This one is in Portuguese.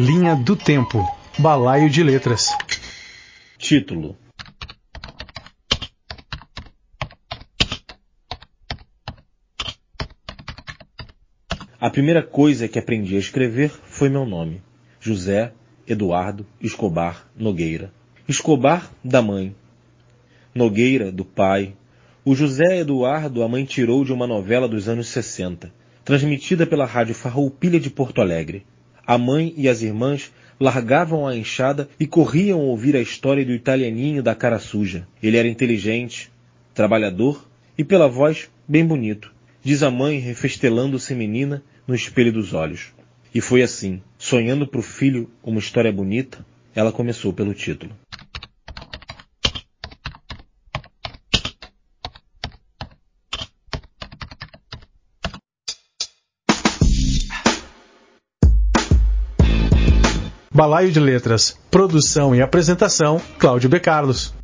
Linha do Tempo. Balaio de Letras. Título: A primeira coisa que aprendi a escrever foi meu nome. José Eduardo Escobar Nogueira. Escobar, da mãe. Nogueira, do pai. O José Eduardo a mãe tirou de uma novela dos anos 60, transmitida pela rádio Farroupilha de Porto Alegre. A mãe e as irmãs largavam a enxada e corriam ouvir a história do italianinho da cara suja. Ele era inteligente, trabalhador e pela voz bem bonito diz a mãe refestelando-se menina no espelho dos olhos. E foi assim, sonhando para o filho uma história bonita, ela começou pelo título. Balaio de Letras. Produção e apresentação, Cláudio B. Carlos.